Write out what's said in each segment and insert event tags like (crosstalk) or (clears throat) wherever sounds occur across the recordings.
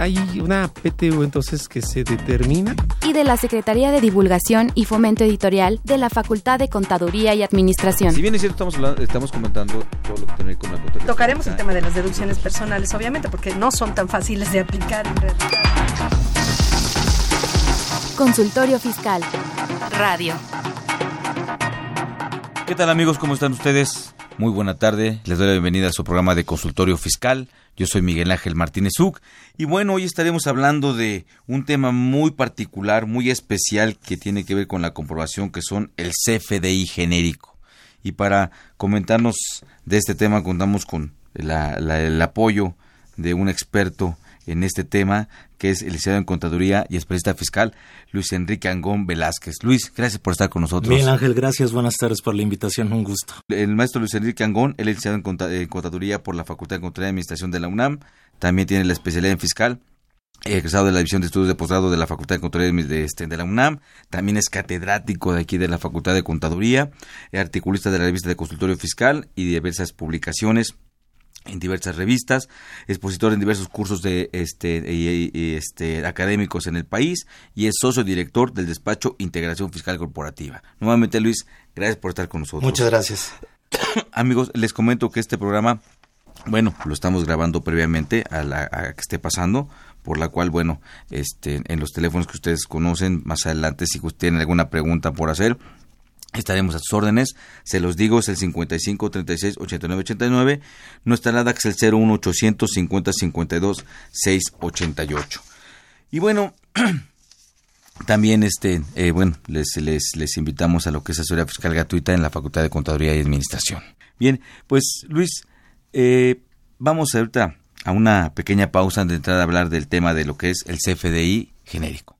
Hay una PTU entonces que se determina. y de la Secretaría de Divulgación y Fomento Editorial de la Facultad de Contaduría y Administración. Si bien es cierto, estamos, hablando- estamos comentando todo lo que tiene que ver con la contabilidad. Tocaremos el tema de las deducciones personales, obviamente, porque no son tan fáciles de aplicar en realidad. Consultorio Fiscal. Radio. ¿Qué tal amigos? ¿Cómo están ustedes? Muy buena tarde. Les doy la bienvenida a su programa de consultorio fiscal. Yo soy Miguel Ángel Martínez Uc. Y bueno, hoy estaremos hablando de un tema muy particular, muy especial que tiene que ver con la comprobación que son el CFDI genérico. Y para comentarnos de este tema contamos con el apoyo de un experto en este tema, que es el licenciado en Contaduría y especialista fiscal, Luis Enrique Angón Velázquez. Luis, gracias por estar con nosotros. Miguel Ángel, gracias, buenas tardes por la invitación, un gusto. El maestro Luis Enrique Angón, él es licenciado en conta- en Contaduría por la Facultad de Contaduría y Administración de la UNAM, también tiene la especialidad en fiscal, egresado de la División de Estudios de Posgrado de la Facultad de Contaduría de, este, de la UNAM, también es catedrático de aquí de la Facultad de Contaduría, articulista de la revista de Consultorio Fiscal y de diversas publicaciones en diversas revistas, expositor en diversos cursos de este, y- y, este académicos en el país y es socio director del despacho Integración Fiscal Corporativa. Nuevamente Luis, gracias por estar con nosotros. Muchas gracias. (coughs) Amigos, les comento que este programa, bueno, lo estamos grabando previamente a, la, a que esté pasando, por la cual, bueno, este, en los teléfonos que ustedes conocen, más adelante, si tienen alguna pregunta por hacer, estaremos a sus órdenes. Se los digo, es el 55 36 89 89. Nuestra LADA es el 01 800 50 52 688. Y bueno, (clears throat) también este, eh, bueno, les, les, les invitamos a lo que es asesoría fiscal gratuita en la Facultad de Contaduría y Administración. Bien, pues Luis, eh, vamos ahorita a una pequeña pausa de entrar a hablar del tema de lo que es el CFDI genérico.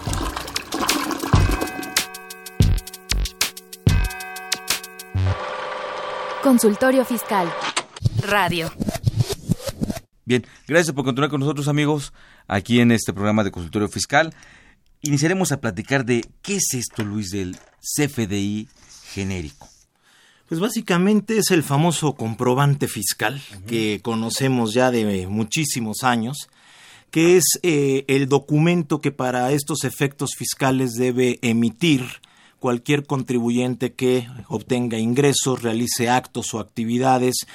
Consultorio Fiscal. Radio. Bien, gracias por continuar con nosotros amigos aquí en este programa de consultorio fiscal. Iniciaremos a platicar de qué es esto, Luis, del CFDI genérico. Pues básicamente es el famoso comprobante fiscal que conocemos ya de muchísimos años, que es eh, el documento que para estos efectos fiscales debe emitir cualquier contribuyente que obtenga ingresos, realice actos o actividades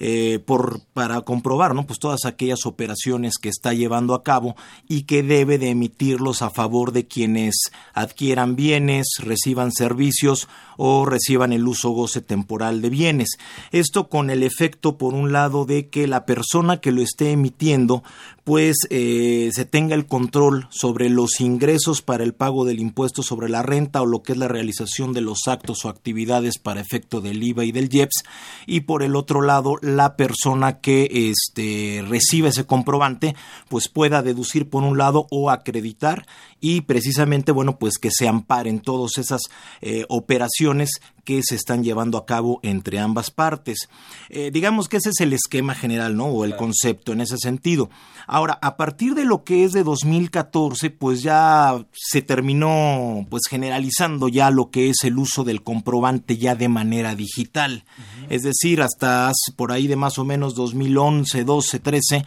eh, por, para comprobar ¿no? pues todas aquellas operaciones que está llevando a cabo y que debe de emitirlos a favor de quienes adquieran bienes, reciban servicios o reciban el uso goce temporal de bienes. Esto con el efecto, por un lado, de que la persona que lo esté emitiendo pues eh, se tenga el control sobre los ingresos para el pago del impuesto sobre la renta o lo que es la realización de los actos o actividades para efecto del IVA y del IEPS. Y por el otro lado la persona que este, recibe ese comprobante pues pueda deducir por un lado o acreditar y precisamente bueno pues que se amparen todas esas eh, operaciones que se están llevando a cabo entre ambas partes. Eh, digamos que ese es el esquema general, ¿no? O el concepto en ese sentido. Ahora, a partir de lo que es de 2014, pues ya se terminó pues generalizando ya lo que es el uso del comprobante ya de manera digital. Es decir, hasta por ahí de más o menos 2011, 12, 13,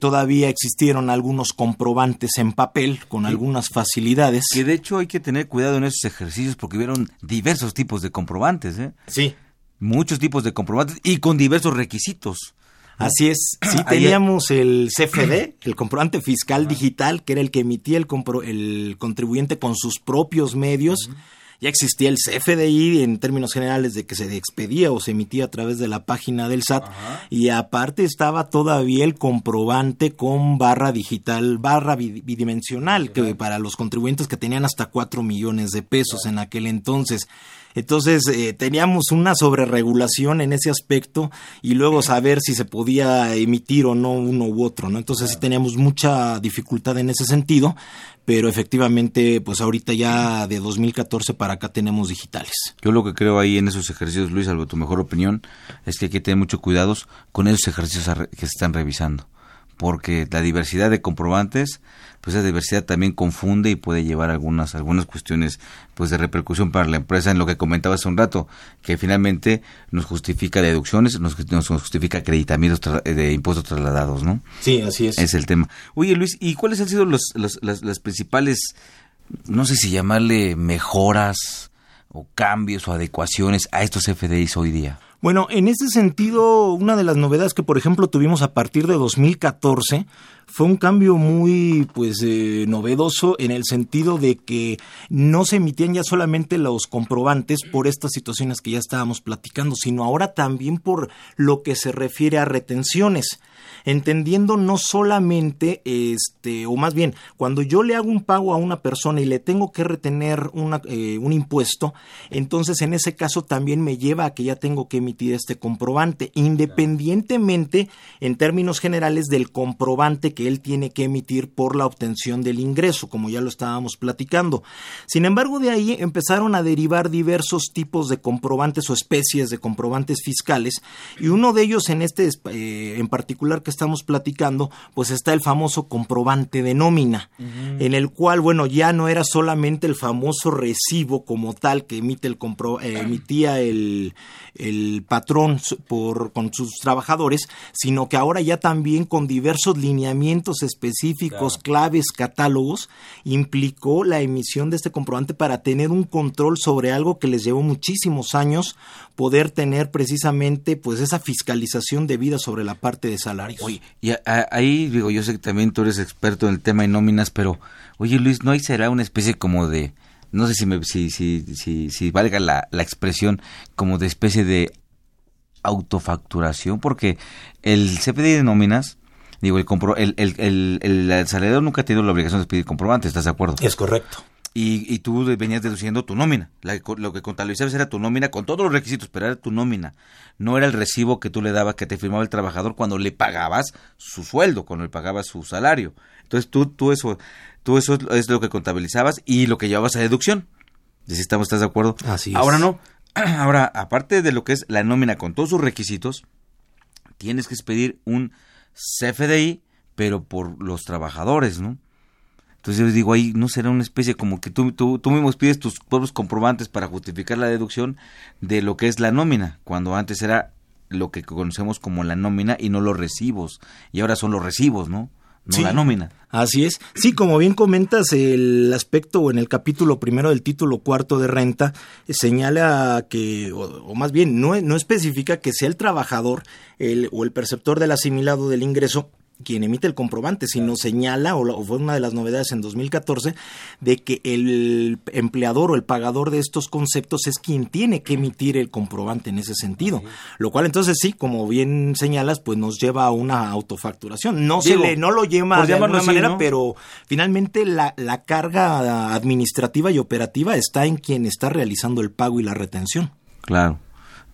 todavía existieron algunos comprobantes en papel con algunas facilidades. Que de hecho hay que tener cuidado en esos ejercicios porque hubieron diversos tipos de comprobantes, ¿eh? Sí. Muchos tipos de comprobantes y con diversos requisitos. Así es, sí teníamos el CFD, (clears throat) el comprobante fiscal digital, que era el que emitía el, el contribuyente con sus propios medios. Ya existía el CFDI en términos generales de que se expedía o se emitía a través de la página del SAT y aparte estaba todavía el comprobante con barra digital, barra bidimensional, que para los contribuyentes que tenían hasta 4 millones de pesos en aquel entonces. Entonces eh, teníamos una sobreregulación en ese aspecto y luego saber si se podía emitir o no uno u otro, ¿no? Entonces sí teníamos mucha dificultad en ese sentido, pero efectivamente, pues ahorita ya de 2014 para acá tenemos digitales. Yo lo que creo ahí en esos ejercicios, Luis, salvo tu mejor opinión, es que hay que tener mucho cuidados con esos ejercicios que se están revisando, porque la diversidad de comprobantes pues esa diversidad también confunde y puede llevar algunas algunas cuestiones pues de repercusión para la empresa en lo que comentaba hace un rato que finalmente nos justifica deducciones nos, nos justifica acreditamientos de impuestos trasladados no sí así es. Es el tema. Oye Luis y cuáles han sido los, los las, las principales no sé si llamarle mejoras o cambios o adecuaciones a estos FDIs hoy día bueno, en ese sentido, una de las novedades que, por ejemplo, tuvimos a partir de 2014 fue un cambio muy, pues, eh, novedoso en el sentido de que no se emitían ya solamente los comprobantes por estas situaciones que ya estábamos platicando, sino ahora también por lo que se refiere a retenciones. Entendiendo no solamente este o más bien cuando yo le hago un pago a una persona y le tengo que retener una, eh, un impuesto entonces en ese caso también me lleva a que ya tengo que emitir este comprobante independientemente en términos generales del comprobante que él tiene que emitir por la obtención del ingreso como ya lo estábamos platicando. Sin embargo de ahí empezaron a derivar diversos tipos de comprobantes o especies de comprobantes fiscales y uno de ellos en este eh, en particular que estamos platicando, pues está el famoso comprobante de nómina, en el cual, bueno, ya no era solamente el famoso recibo como tal que emite el compro, eh, emitía el, el patrón por, con sus trabajadores, sino que ahora ya también con diversos lineamientos específicos, claves, catálogos, implicó la emisión de este comprobante para tener un control sobre algo que les llevó muchísimos años poder tener precisamente pues esa fiscalización debida sobre la parte de salarios. Oye, y ahí digo, yo sé que también tú eres experto en el tema de nóminas, pero oye Luis, ¿no hay será una especie como de no sé si, me, si, si, si, si valga la, la expresión como de especie de autofacturación, porque el CPD de nóminas, digo, el, compro, el, el, el, el, salariado nunca ha tenido la obligación de pedir comprobante, ¿estás de acuerdo? Es correcto. Y, y tú venías deduciendo tu nómina. lo que contabilizabas era tu nómina con todos los requisitos, pero era tu nómina. No era el recibo que tú le dabas, que te firmaba el trabajador cuando le pagabas su sueldo, cuando le pagabas su salario. Entonces tú, tú eso, tú eso es lo que contabilizabas y lo que llevabas a deducción. Si estamos, ¿estás de acuerdo? Así es. Ahora no. (clears throat) Ahora, aparte de lo que es la nómina con todos sus requisitos, tienes que expedir un CFDI, pero por los trabajadores, ¿no? Entonces yo les digo, ahí no será una especie como que tú, tú, tú mismo pides tus propios comprobantes para justificar la deducción de lo que es la nómina, cuando antes era lo que conocemos como la nómina y no los recibos, y ahora son los recibos, ¿no? No la nómina. Así es. Sí, como bien comentas, el aspecto o en el capítulo primero del título cuarto de renta eh, señala que, o, más bien, no, no especifica que sea el trabajador el, o el perceptor del asimilado del ingreso quien emite el comprobante, sino señala, o, fue una de las novedades en 2014, de que el empleador o el pagador de estos conceptos es quien tiene que emitir el comprobante en ese sentido. Lo cual entonces sí, como bien señalas, pues nos lleva a una autofacturación. No se le, no lo lleva de alguna manera, pero finalmente la, la carga administrativa y operativa está en quien está realizando el pago y la retención. Claro.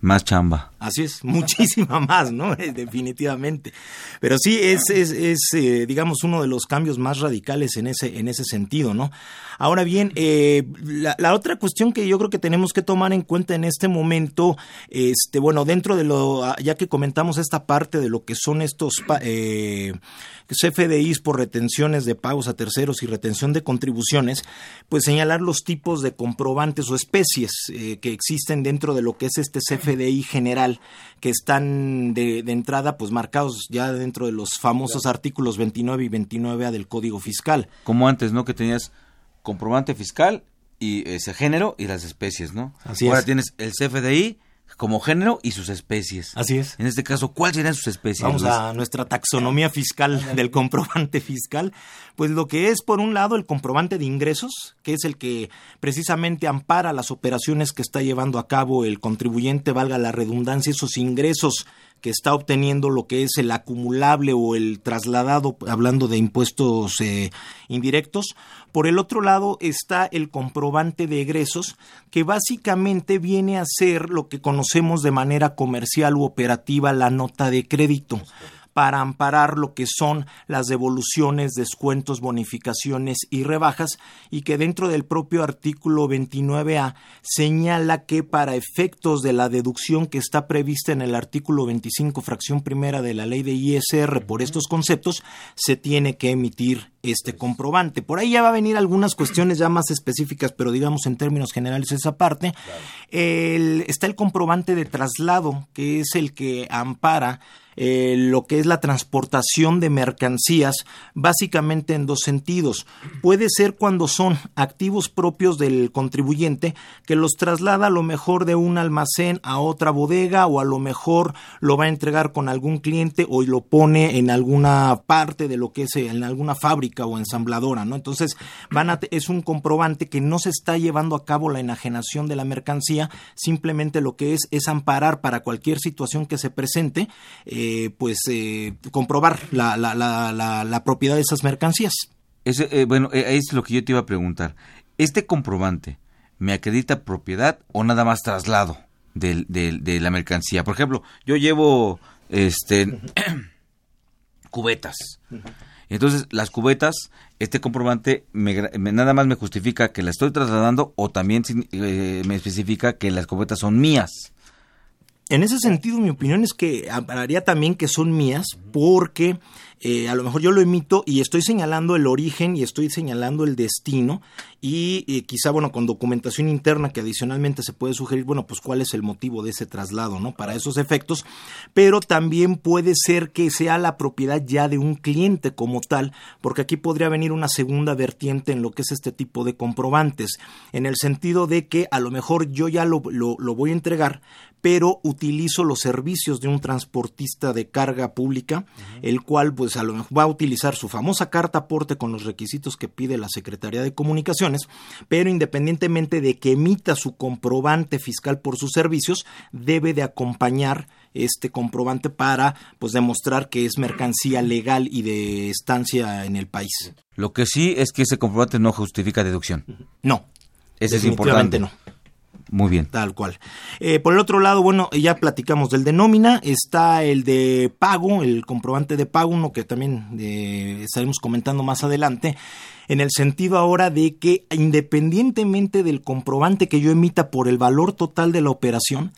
Más chamba. Así es, (laughs) muchísima más, ¿no? (laughs) Definitivamente. Pero sí, es, es, es eh, digamos, uno de los cambios más radicales en ese, en ese sentido, ¿no? Ahora bien, eh, la, otra cuestión que yo creo que tenemos que tomar en cuenta en este momento, este, bueno, dentro de lo, ah, ya que comentamos esta parte de lo que son estos eh, CFDIs por retenciones de pagos a terceros y retención de contribuciones, pues señalar los tipos de comprobantes o especies eh, que existen dentro de lo que es este CFDI general, que están de, de entrada pues marcados ya dentro de los famosos artículos 29 y 29A del Código Fiscal. Como antes, ¿no? Que tenías comprobante fiscal y ese género y las especies, ¿no? Así Ahora tienes el CFDI como género y sus especies. Así es. En este caso, ¿cuáles serían sus especies? Vamos a nuestra taxonomía fiscal del comprobante fiscal. Pues lo que es, por un lado, el comprobante de ingresos, que es el que precisamente ampara las operaciones que está llevando a cabo el contribuyente, valga la redundancia, esos ingresos que está obteniendo lo que es el acumulable o el trasladado, hablando de impuestos eh, indirectos. Por el otro lado está el comprobante de egresos, que básicamente viene a ser lo que conocemos de manera comercial u operativa la nota de crédito para amparar lo que son las devoluciones, descuentos, bonificaciones y rebajas y que dentro del propio artículo 29A señala que para efectos de la deducción que está prevista en el artículo 25 fracción primera de la ley de ISR por estos conceptos se tiene que emitir este comprobante. Por ahí ya va a venir algunas cuestiones ya más específicas, pero digamos en términos generales esa parte. está el comprobante de traslado, que es el que ampara eh, lo que es la transportación de mercancías, básicamente en dos sentidos. Puede ser cuando son activos propios del contribuyente, que los traslada a lo mejor de un almacén a otra bodega o a lo mejor lo va a entregar con algún cliente o lo pone en alguna parte de lo que es en alguna fábrica o ensambladora, ¿no? Entonces, es un comprobante que no se está llevando a cabo la enajenación de la mercancía, simplemente lo que es es amparar para cualquier situación que se presente. Eh, pues eh, comprobar la, la, la, propiedad de esas mercancías. Eh, bueno, es lo que yo te iba a preguntar. ¿Este comprobante me acredita propiedad o nada más traslado de, de la mercancía? Por ejemplo, yo llevo este (clears throat) cubetas. Entonces, las cubetas, este comprobante me, nada más me justifica que la estoy trasladando o también me especifica que las cubetas son mías. En ese sentido, mi opinión es que hablaría también que son mías porque eh, a lo mejor yo lo emito y estoy señalando el origen y estoy señalando el destino y eh, quizá, bueno, con documentación interna que adicionalmente se puede sugerir, bueno, pues cuál es el motivo de ese traslado, ¿no? Para esos efectos, pero también puede ser que sea la propiedad ya de un cliente como tal, porque aquí podría venir una segunda vertiente en lo que es este tipo de comprobantes, en el sentido de que a lo mejor yo ya lo, lo, lo voy a entregar, pero utilizo los servicios de un transportista de carga pública, el cual pues a lo mejor va a utilizar su famosa carta aporte con los requisitos que pide la Secretaría de Comunicaciones, pero independientemente de que emita su comprobante fiscal por sus servicios, debe de acompañar este comprobante para pues demostrar que es mercancía legal y de estancia en el país. Lo que sí es que ese comprobante no justifica deducción. No. Ese es importante. no. Muy bien. Tal cual. Eh, por el otro lado, bueno, ya platicamos del de nómina, está el de pago, el comprobante de pago, uno que también eh, estaremos comentando más adelante, en el sentido ahora de que independientemente del comprobante que yo emita por el valor total de la operación,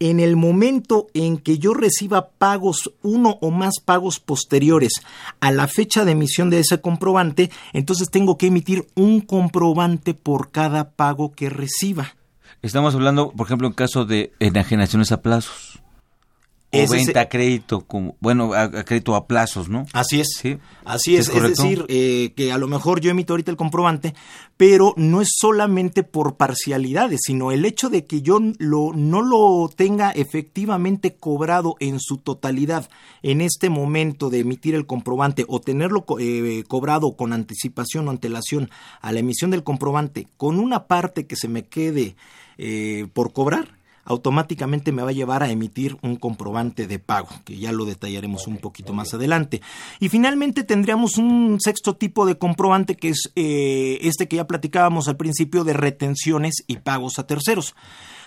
en el momento en que yo reciba pagos, uno o más pagos posteriores a la fecha de emisión de ese comprobante, entonces tengo que emitir un comprobante por cada pago que reciba. Estamos hablando, por ejemplo, en caso de enajenaciones a plazos. o venta a crédito, como, bueno, a, crédito a plazos, ¿no? Así es. Sí. Así es. Es, decir, eh, que a lo mejor yo emito ahorita el comprobante, pero no es solamente por parcialidades, sino el hecho de que yo lo, no lo tenga efectivamente cobrado en su totalidad en este momento de emitir el comprobante o tenerlo eh, cobrado con anticipación o antelación a la emisión del comprobante con una parte que se me quede eh, por cobrar, automáticamente me va a llevar a emitir un comprobante de pago, que ya lo detallaremos un poquito más adelante. Y finalmente tendríamos un sexto tipo de comprobante que es eh, este que ya platicábamos al principio de retenciones y pagos a terceros,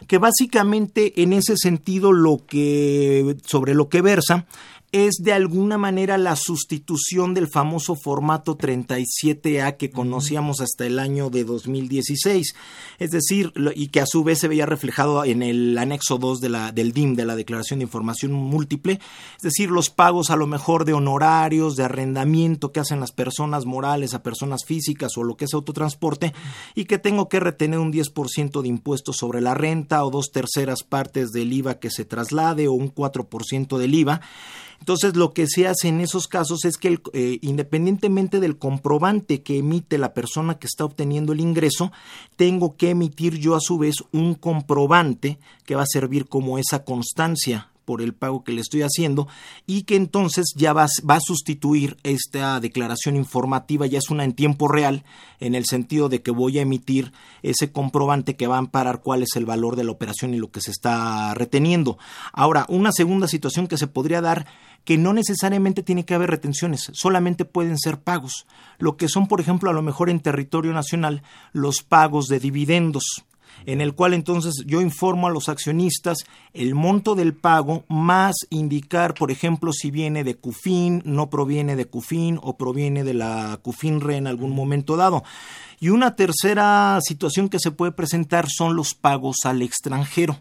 que básicamente en ese sentido lo que sobre lo que versa es de alguna manera la sustitución del famoso formato 37A que conocíamos hasta el año de 2016. Es decir, y que a su vez se veía reflejado en el anexo 2 de la, del DIM, de la Declaración de Información Múltiple. Es decir, los pagos a lo mejor de honorarios, de arrendamiento que hacen las personas morales a personas físicas o lo que es autotransporte y que tengo que retener un 10% de impuestos sobre la renta o dos terceras partes del IVA que se traslade o un 4% del IVA. Entonces, lo que se hace en esos casos es que eh, independientemente del comprobante que emite la persona que está obteniendo el ingreso, tengo que emitir yo a su vez un comprobante que va a servir como esa constancia por el pago que le estoy haciendo y que entonces ya va, va, a sustituir esta declaración informativa, ya es una en tiempo real, en el sentido de que voy a emitir ese comprobante que va a amparar cuál es el valor de la operación y lo que se está reteniendo. Ahora, una segunda situación que se podría dar que no necesariamente tiene que haber retenciones, solamente pueden ser pagos, lo que son, por ejemplo, a lo mejor en territorio nacional, los pagos de dividendos en el cual entonces yo informo a los accionistas el monto del pago más indicar, por ejemplo, si viene de CUFIN, no proviene de CUFIN o proviene de la CUFINRE en algún momento dado. Y una tercera situación que se puede presentar son los pagos al extranjero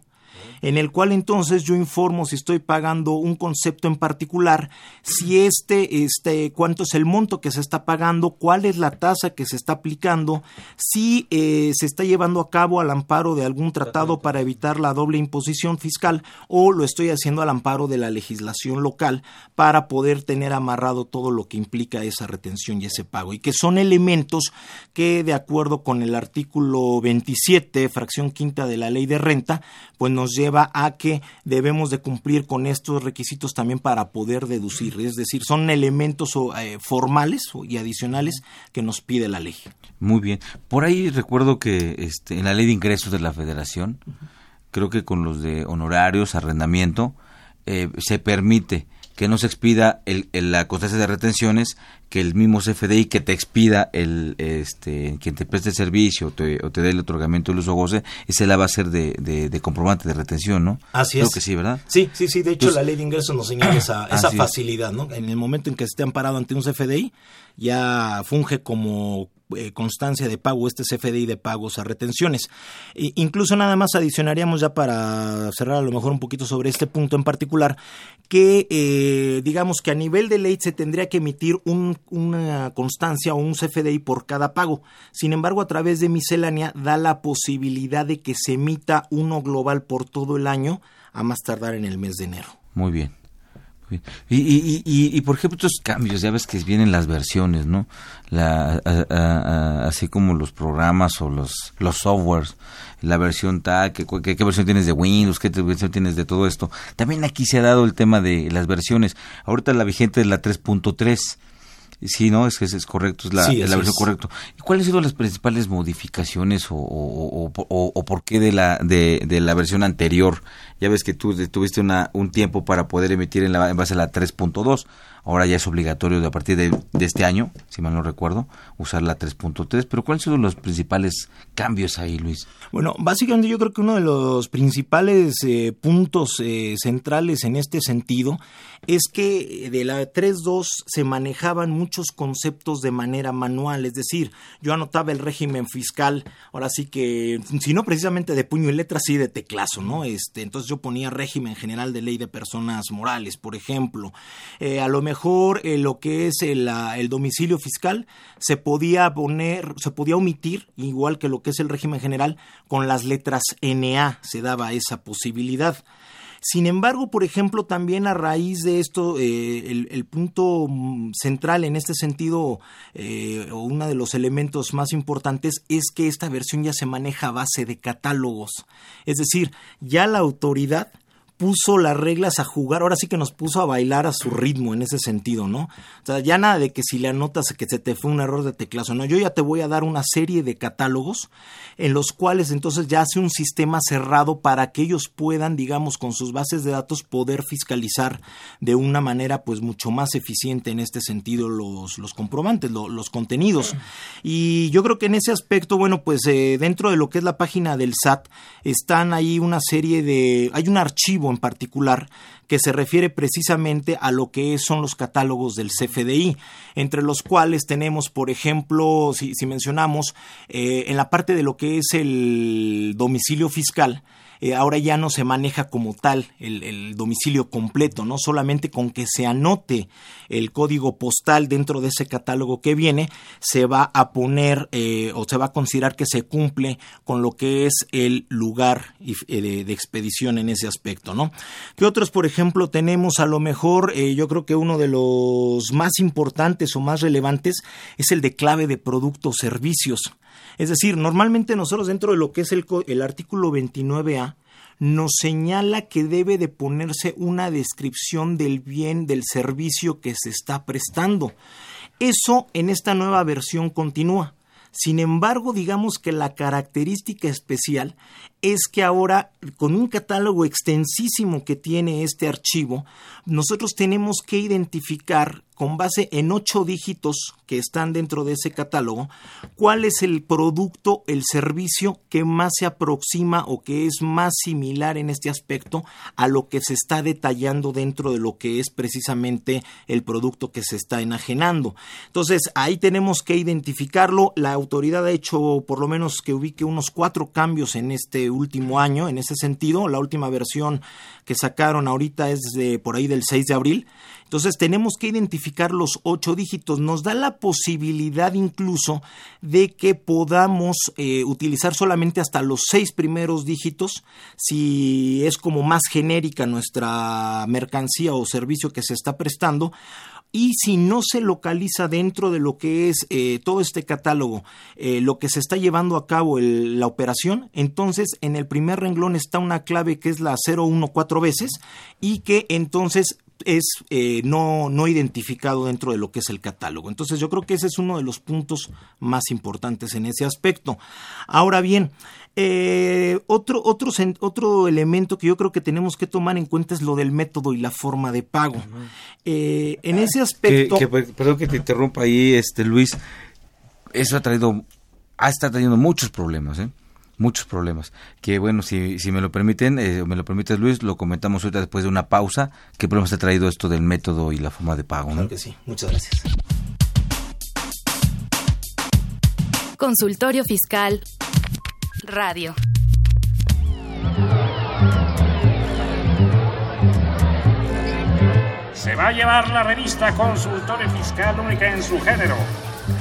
en el cual entonces yo informo si estoy pagando un concepto en particular, si este, este, cuánto es el monto que se está pagando, cuál es la tasa que se está aplicando, si eh, se está llevando a cabo al amparo de algún tratado para evitar la doble imposición fiscal o lo estoy haciendo al amparo de la legislación local para poder tener amarrado todo lo que implica esa retención y ese pago. Y que son elementos que de acuerdo con el artículo 27, fracción quinta de la ley de renta, pues nos lleva a que debemos de cumplir con estos requisitos también para poder deducir. Es decir, son elementos eh, formales y adicionales que nos pide la ley. Muy bien. Por ahí recuerdo que este, en la ley de ingresos de la federación, creo que con los de honorarios, arrendamiento, eh, se permite que no se expida el, la constancia de retenciones, que el mismo CFDI que te expida el este quien te preste el servicio o te, o te dé el otorgamiento del uso goce, ese la va a ser de, de, comprobante de retención, ¿no? Así Creo es. que sí, ¿verdad? Sí, sí, sí. De hecho, la ley de ingresos nos señala esa, (coughs) esa facilidad, ¿no? En el momento en que esté amparado ante un CFDI, ya funge como eh, constancia de pago, este CFDI de pagos a retenciones. Incluso nada más adicionaríamos ya para cerrar a lo mejor un poquito sobre este punto en particular, que eh, digamos que a nivel de ley se tendría que emitir una constancia o un CFDI por cada pago. Sin embargo, a través de miscelánea da la posibilidad de que se emita uno global por todo el año a más tardar en el mes de enero. Muy bien. Y, y, y, por ejemplo, estos cambios, ya ves que vienen las versiones, ¿no? La, así como los programas o los, los softwares, la versión tal, ¿qué, qué, versión tienes de Windows, qué versión tienes de todo esto. También aquí se ha dado el tema de las versiones. Ahorita la vigente es la 3.3 Sí, ¿no? Es que es, correcto, es la, la versión correcta. ¿Y cuáles han sido las principales modificaciones o, o, o, por qué de la, de, de, la versión anterior? Ya ves que tú tuviste una, un tiempo para poder emitir en, la, en base a la 3.2 ahora ya es obligatorio de a partir de, este año, si mal no recuerdo, usar la 3.3. Pero ¿cuáles son los principales cambios ahí, Luis? Bueno, básicamente yo creo que uno de los principales eh, puntos eh, centrales en este sentido es que de la 3.2 se manejaban muchos conceptos de manera manual, es decir, yo anotaba el régimen fiscal, ahora sí que, si no precisamente de puño y letra, sí de teclazo, ¿no? Este, entonces yo ponía régimen general de ley de personas morales, por ejemplo. Eh, a lo mejor eh, lo que es el, el, domicilio fiscal se podía poner, se podía omitir, igual que lo que es el régimen general, con las letras NA se daba esa posibilidad. Sin embargo, por ejemplo, también a raíz de esto, eh, el, punto mm, central en este sentido, eh, o uno de los elementos más importantes, es que esta versión ya se maneja a base de catálogos. Es decir, ya la autoridad puso las reglas a jugar, ahora sí que nos puso a bailar a su ritmo en ese sentido, ¿no? O sea, ya nada de que si le anotas que se te fue un error de teclazo, no, yo ya te voy a dar una serie de catálogos en los cuales entonces ya hace un sistema cerrado para que ellos puedan, digamos, con sus bases de datos poder fiscalizar de una manera pues mucho más eficiente en este sentido los, los comprobantes, los contenidos. Y yo creo que en ese aspecto, bueno, pues eh, dentro de lo que es la página del SAT están ahí una serie de, hay un archivo en particular que se refiere precisamente a lo que son los catálogos del CFDI, entre los cuales tenemos, por ejemplo, si, mencionamos, eh, en la parte de lo que es el domicilio fiscal, eh, ahora ya no se maneja como tal el, domicilio completo, no solamente con que se anote el código postal dentro de ese catálogo que viene, se va a poner eh, o se va a considerar que se cumple con lo que es el lugar eh, de, expedición en ese aspecto, ¿no? ¿Qué otros, por ejemplo, tenemos? A lo mejor yo creo que uno de los más importantes o más relevantes es el de clave de productos servicios. Es decir, normalmente nosotros dentro de lo que es el, el artículo 29A, nos señala que debe de ponerse una descripción del bien, del servicio que se está prestando. Eso en esta nueva versión continúa. Sin embargo, digamos que la característica especial es que ahora, con un catálogo extensísimo que tiene este archivo, nosotros tenemos que identificar con base en ocho dígitos que están dentro de ese catálogo, cuál es el producto, el servicio que más se aproxima o que es más similar en este aspecto a lo que se está detallando dentro de lo que es precisamente el producto que se está enajenando. Entonces, ahí tenemos que identificarlo. La autoridad ha hecho por lo menos que ubique unos cuatro cambios en este último año, en ese sentido. La última versión que sacaron ahorita es de por ahí del 6 de abril. Entonces tenemos que identificar los ocho dígitos. Nos da la posibilidad incluso de que podamos eh, utilizar solamente hasta los seis primeros dígitos si es como más genérica nuestra mercancía o servicio que se está prestando y si no se localiza dentro de lo que es eh, todo este catálogo eh, lo que se está llevando a cabo la operación, entonces en el primer renglón está una clave que es la 014 veces y que entonces es eh, no, no identificado dentro de lo que es el catálogo. Entonces yo creo que ese es uno de los puntos más importantes en ese aspecto. Ahora bien, eh, otro, otro, otro elemento que yo creo que tenemos que tomar en cuenta es lo del método y la forma de pago. Eh, en ese aspecto... perdón que te interrumpa ahí, este Luis. Eso ha traído, ha estado trayendo muchos problemas, ¿eh? muchos problemas. Que bueno, si, si me lo permiten, eh, me lo permites Luis, lo comentamos ahorita después de una pausa. ¿Qué problemas ha traído esto del método y la forma de pago? Claro que sí, muchas gracias. Consultorio Fiscal Radio. Se va a llevar la revista Consultorio Fiscal única en su género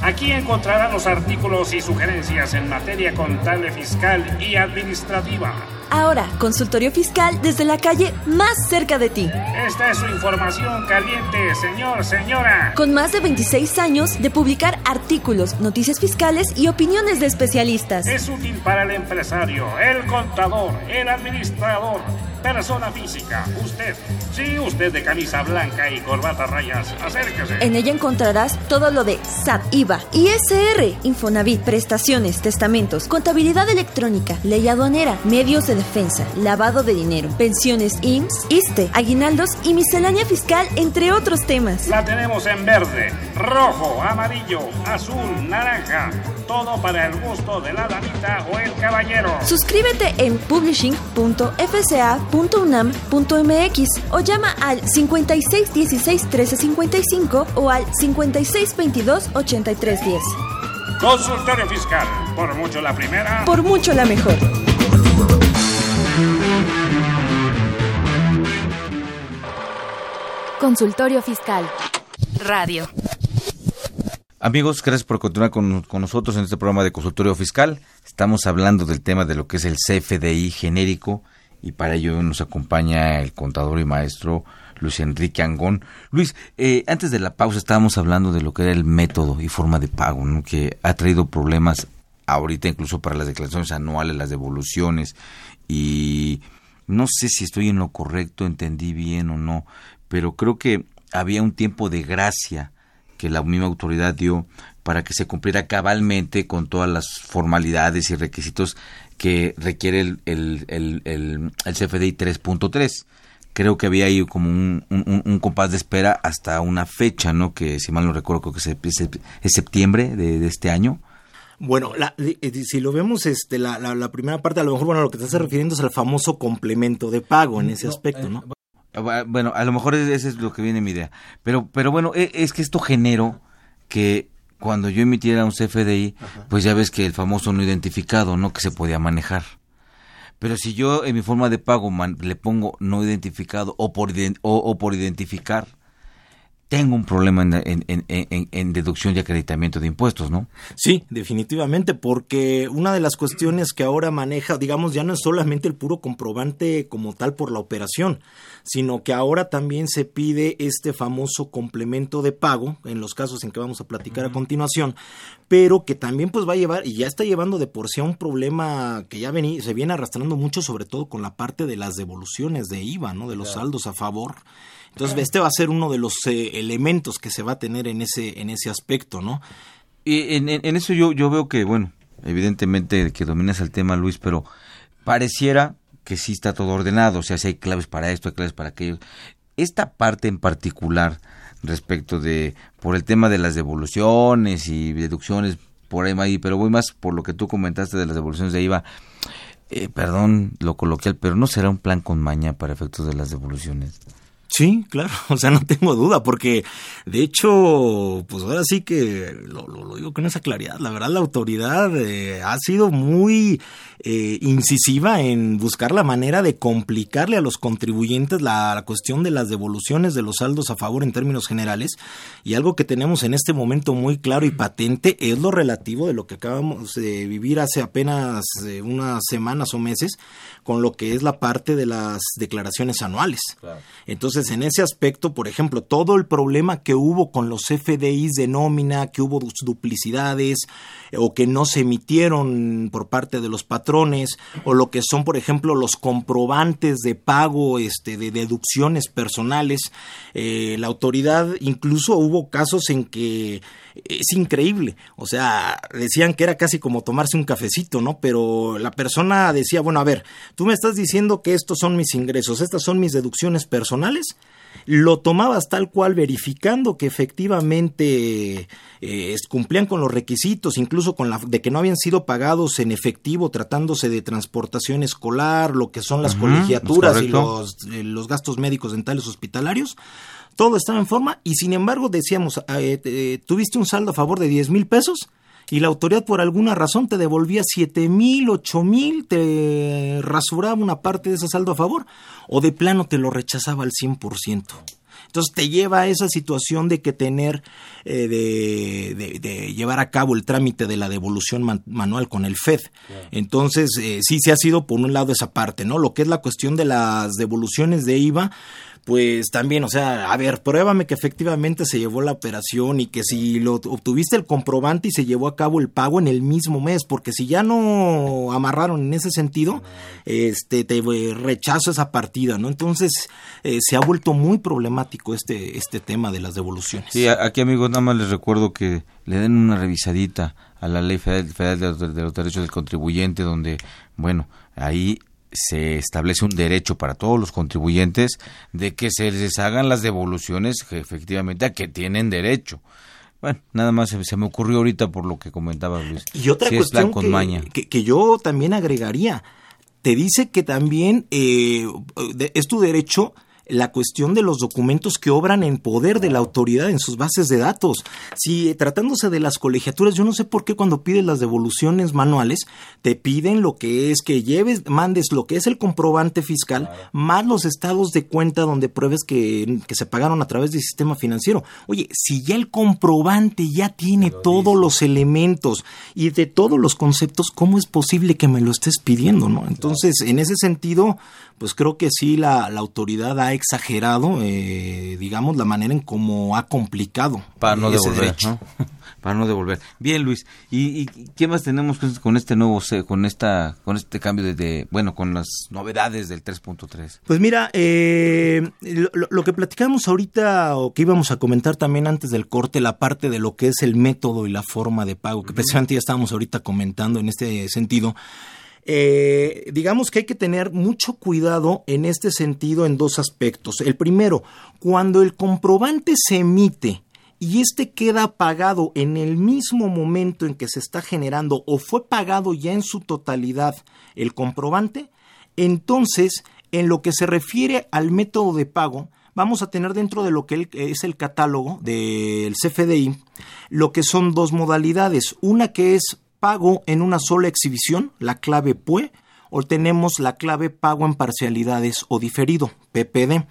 Aquí encontrará los artículos y sugerencias en materia contable, fiscal y administrativa. Ahora, consultorio fiscal desde la calle más cerca de ti. Esta es su información caliente, señor, señora. Con más de 26 años de publicar artículos, noticias fiscales y opiniones de especialistas. Es útil para el empresario, el contador, el administrador persona física, usted. Sí, usted de camisa blanca y corbata rayas, acérquese. En ella encontrarás todo lo de SAT, IVA, ISR, Infonavit, prestaciones, testamentos, contabilidad electrónica, ley aduanera, medios de defensa, lavado de dinero, pensiones IMSS, ISTE, aguinaldos y miscelánea fiscal, entre otros temas. La tenemos en verde, rojo, amarillo, azul, naranja. Todo para el gusto de la damita o el caballero. Suscríbete en publishing.fca .unam.mx o llama al 56 16 13 55 o al 56 22 83 10. Consultorio Fiscal, por mucho la primera, por mucho la mejor. Consultorio Fiscal Radio. Amigos, gracias por continuar con, con, nosotros en este programa de consultorio fiscal. Estamos hablando del tema de lo que es el CFDI genérico y para ello nos acompaña el contador y maestro Luis Enrique Angón. Luis, eh, antes de la pausa estábamos hablando de lo que era el método y forma de pago, ¿no? que ha traído problemas ahorita incluso para las declaraciones anuales, las devoluciones y no sé si estoy en lo correcto, entendí bien o no, pero creo que había un tiempo de gracia que la misma autoridad dio para que se cumpliera cabalmente con todas las formalidades y requisitos que requiere el, el, el, el, el CFDI 3.3 creo que había ahí como un, un, compás de espera hasta una fecha, ¿no? Que si mal no recuerdo, creo que es, es septiembre de, este año. Bueno, la, eh, si lo vemos, este, la, la, primera parte, a lo mejor, bueno, lo que te estás refiriendo es al famoso complemento de pago en ese aspecto, ¿no? Eh, bueno, a lo mejor ese es lo que viene mi idea. Pero, pero bueno, e, es que esto generó que cuando yo emitiera un CFDI, pues ya ves que el famoso no identificado, ¿no? Que se podía manejar. Pero si yo en mi forma de pago le pongo no identificado o por, o, por identificar, tengo un problema en, en, en, en, deducción y acreditamiento de impuestos, ¿no? Sí, definitivamente, porque una de las cuestiones que ahora maneja, digamos, ya no es solamente el puro comprobante como tal por la operación, sino que ahora también se pide este famoso complemento de pago, en los casos en que vamos a platicar a continuación, pero que también pues va a llevar, y ya está llevando de por sí a un problema que ya vení, se viene arrastrando mucho, sobre todo con la parte de las devoluciones de IVA, ¿no? De los saldos a favor. Entonces, este va a ser uno de los eh, elementos que se va a tener en ese, en ese aspecto, ¿no? Y en, en, eso yo, yo veo que, bueno, evidentemente que dominas el tema, Luis, pero pareciera que sí está todo ordenado, o sea, si hay claves para esto, hay claves para aquello. Esta parte en particular respecto de, por el tema de las devoluciones y deducciones, por ahí, pero voy más por lo que tú comentaste de las devoluciones de IVA. Eh, perdón lo coloquial, pero no será un plan con maña para efectos de las devoluciones. Sí, claro, (laughs) o sea, no tengo duda, porque de hecho, pues ahora sí que lo, lo, digo con esa claridad, la verdad la autoridad eh, ha sido muy eh, incisiva en buscar la manera de complicarle a los contribuyentes la, cuestión de las devoluciones de los saldos a favor en términos generales, y algo que tenemos en este momento muy claro y patente es lo relativo de lo que acabamos de vivir hace apenas eh, unas semanas o meses, con lo que es la parte de las declaraciones anuales. Entonces, en ese aspecto, por ejemplo, todo el problema que hubo con los FDIs de nómina, que hubo duplicidades o que no se emitieron por parte de los patrones, o lo que son, por ejemplo, los comprobantes de pago este, de deducciones personales, eh, la autoridad incluso hubo casos en que es increíble. O sea, decían que era casi como tomarse un cafecito, ¿no? Pero la persona decía, bueno, a ver, tú me estás diciendo que estos son mis ingresos, estas son mis deducciones personales. Lo tomabas tal cual verificando que efectivamente eh, cumplían con los requisitos, incluso con la de que no habían sido pagados en efectivo tratándose de transportación escolar, lo que son las colegiaturas y los, eh, los gastos médicos dentales hospitalarios todo estaba en forma y sin embargo decíamos, eh, tuviste un saldo a favor de 10 mil pesos y la autoridad por alguna razón te devolvía 7 mil, 8 mil, te rasuraba una parte de ese saldo a favor o de plano te lo rechazaba al 100%. Entonces te lleva a esa situación de que tener, eh, de, llevar a cabo el trámite de la devolución manual con el FED. Entonces eh, sí se ha sido por un lado esa parte, ¿no? Lo que es la cuestión de las devoluciones de IVA, pues también, o sea, a ver, pruébame que efectivamente se llevó la operación y que si lo obtuviste el comprobante y se llevó a cabo el pago en el mismo mes, porque si ya no amarraron en ese sentido, este te rechazo esa partida, ¿no? Entonces, eh, se ha vuelto muy problemático este este tema de las devoluciones. Sí, aquí amigos, nada más les recuerdo que le den una revisadita a la Ley Federal, de los Derechos del Contribuyente donde, bueno, ahí se establece un derecho para todos los contribuyentes de que se les hagan las devoluciones efectivamente a que tienen derecho. Bueno, nada más se, me ocurrió ahorita por lo que comentaba Luis. Y otra cuestión que, que, yo también agregaría, te dice que también eh, es tu derecho la cuestión de los documentos que obran en poder de la autoridad en sus bases de datos. Si eh, tratándose de las colegiaturas, yo no sé por qué cuando pides las devoluciones manuales te piden lo que es que lleves, mandes lo que es el comprobante fiscal más los estados de cuenta donde pruebes que, que se pagaron a través del sistema financiero. Oye, si ya el comprobante ya tiene todos los elementos y de todos los conceptos, ¿cómo es posible que me lo estés pidiendo? ¿no? Entonces, en ese sentido, pues creo que sí la, la autoridad ha exagerado, eh, digamos, la manera en cómo ha complicado para no ese devolver, derecho. ¿no? (laughs) para no devolver. Bien, Luis. ¿Y, y qué más tenemos con, con este nuevo, con esta, con este cambio de, de- bueno, con las novedades del 3.3? Pues mira, eh, lo que platicamos ahorita o que íbamos a comentar también antes del corte, la parte de lo que es el método y la forma de pago, que precisamente ya estábamos ahorita comentando en este sentido. Eh, digamos que hay que tener mucho cuidado en este sentido en dos aspectos. El primero, cuando el comprobante se emite y este queda pagado en el mismo momento en que se está generando o fue pagado ya en su totalidad el comprobante, entonces en lo que se refiere al método de pago, vamos a tener dentro de lo que el- es el catálogo del CFDI lo que son dos modalidades. Una que es pago en una sola exhibición, la clave PUE, o tenemos la clave pago en parcialidades o diferido, PPD.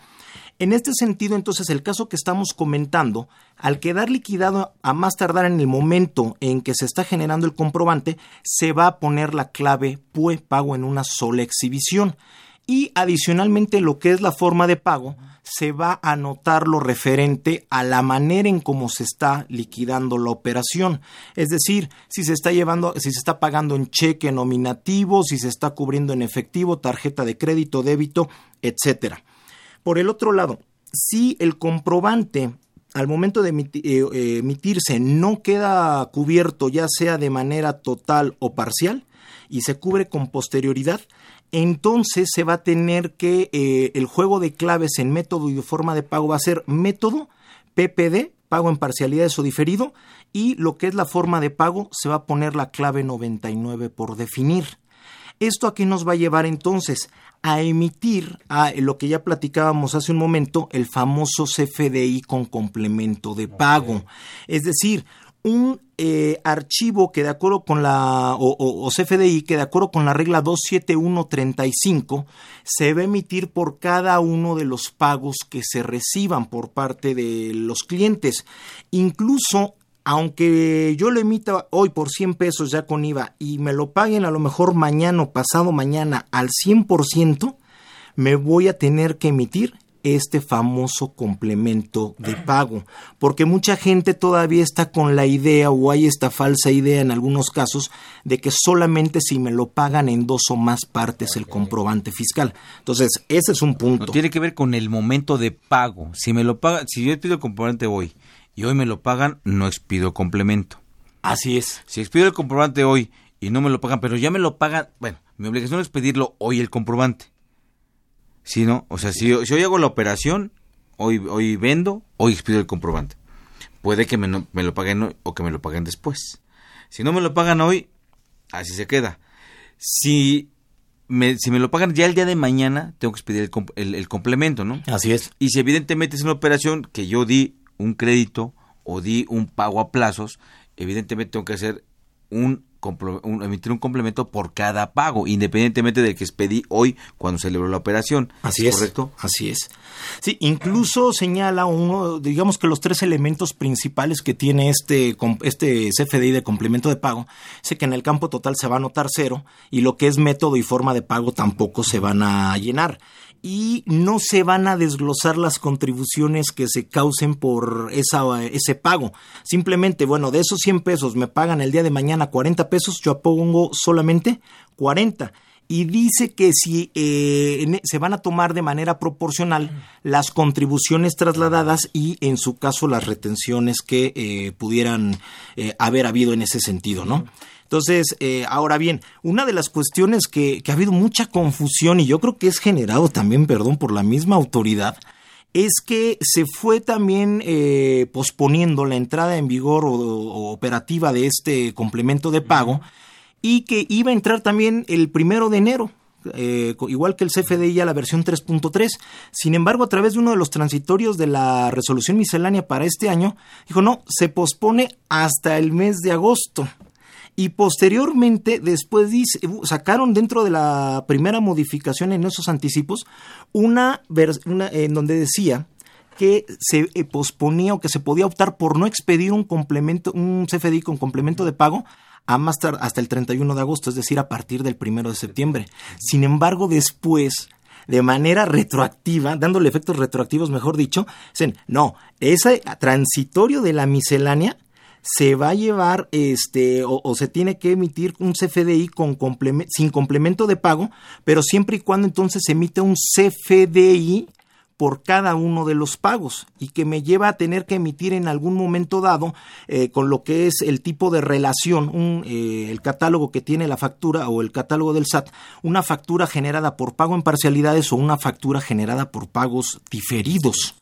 En este sentido, entonces, el caso que estamos comentando, al quedar liquidado a más tardar en el momento en que se está generando el comprobante, se va a poner la clave PUE, pago en una sola exhibición. Y adicionalmente lo que es la forma de pago, se va a anotar lo referente a la manera en cómo se está liquidando la operación. Es decir, si se está llevando, si se está pagando en cheque nominativo, si se está cubriendo en efectivo, tarjeta de crédito, débito, etcétera. Por el otro lado, si el comprobante al momento de eh, emitirse no queda cubierto ya sea de manera total o parcial y se cubre con posterioridad, entonces se va a tener que eh, el juego de claves en método y forma de pago va a ser método, PPD, pago en parcialidades o diferido, y lo que es la forma de pago se va a poner la clave 99 por definir. ¿Esto a qué nos va a llevar entonces? A emitir a lo que ya platicábamos hace un momento, el famoso CFDI con complemento de pago. Es decir, un eh, archivo que de acuerdo con la o, CFDI que de acuerdo con la regla 27135 se va a emitir por cada uno de los pagos que se reciban por parte de los clientes. Incluso aunque yo lo emita hoy por 100 pesos ya con IVA y me lo paguen a lo mejor mañana o pasado mañana al 100%, me voy a tener que emitir este famoso complemento de pago, porque mucha gente todavía está con la idea o hay esta falsa idea en algunos casos de que solamente si me lo pagan en dos o más partes el comprobante fiscal. Entonces, ese es un punto. No tiene que ver con el momento de pago. Si me lo paga, si yo expido el comprobante hoy y hoy me lo pagan, no expido complemento. Así es. Si expido el comprobante hoy y no me lo pagan, pero ya me lo pagan, bueno, mi obligación es pedirlo hoy el comprobante. Si no, o sea, si, yo- si hoy hago la operación, hoy, hoy vendo, hoy expido el comprobante. Puede que me, no- me lo paguen hoy o que me lo paguen después. Si no me lo pagan hoy, así se queda. Si me, si me lo pagan ya el día de mañana, tengo que expedir el, comp- el- el complemento, ¿no? Así es. Y si evidentemente es una operación que yo di un crédito o di un pago a plazos, evidentemente tengo que hacer un, un- emitir un complemento por cada pago, independientemente del que expedí hoy cuando celebró la operación. Así es. ¿Correcto? Así es. Sí, incluso señala uno, digamos que los tres elementos principales que tiene este, este CFDI de complemento de pago, es que en el campo total se va a anotar cero y lo que es método y forma de pago tampoco se van a llenar. Y no se van a desglosar las contribuciones que se causen por esa, ese pago. Simplemente, bueno, de esos 100 pesos me pagan el día de mañana 40 pesos, yo pongo solamente 40 y dice que si eh, en- se van a tomar de manera proporcional las contribuciones trasladadas y en su caso las retenciones que eh, pudieran eh, haber habido en ese sentido, ¿no? Entonces, eh, ahora bien, una de las cuestiones que, que ha habido mucha confusión y yo creo que es generado también, perdón, por la misma autoridad, es que se fue también eh, posponiendo la entrada en vigor o, operativa de este complemento de pago y que iba a entrar también el primero de enero. eh, igual que el CFDI ya la versión 3.3. Sin embargo, a través de uno de los transitorios de la resolución miscelánea para este año, dijo no, se pospone hasta el mes de agosto. Y posteriormente, después sacaron dentro de la primera modificación en esos anticipos una, una en donde decía que se eh, posponía o que se podía optar por no expedir un complemento, un CFDI con complemento de pago a más hasta el 31 de agosto, es decir, a partir del 1 de septiembre. Sin embargo, después de manera retroactiva, dándole efectos retroactivos, mejor dicho, dicen, no, ese transitorio de la miscelánea se va a llevar este o, se tiene que emitir un CFDI con sin complemento de pago, pero siempre y cuando entonces se emite un CFDI por cada uno de los pagos y que me lleva a tener que emitir en algún momento dado eh, con lo que es el tipo de relación, un, eh, el catálogo que tiene la factura o el catálogo del SAT, una factura generada por pago en parcialidades o una factura generada por pagos diferidos.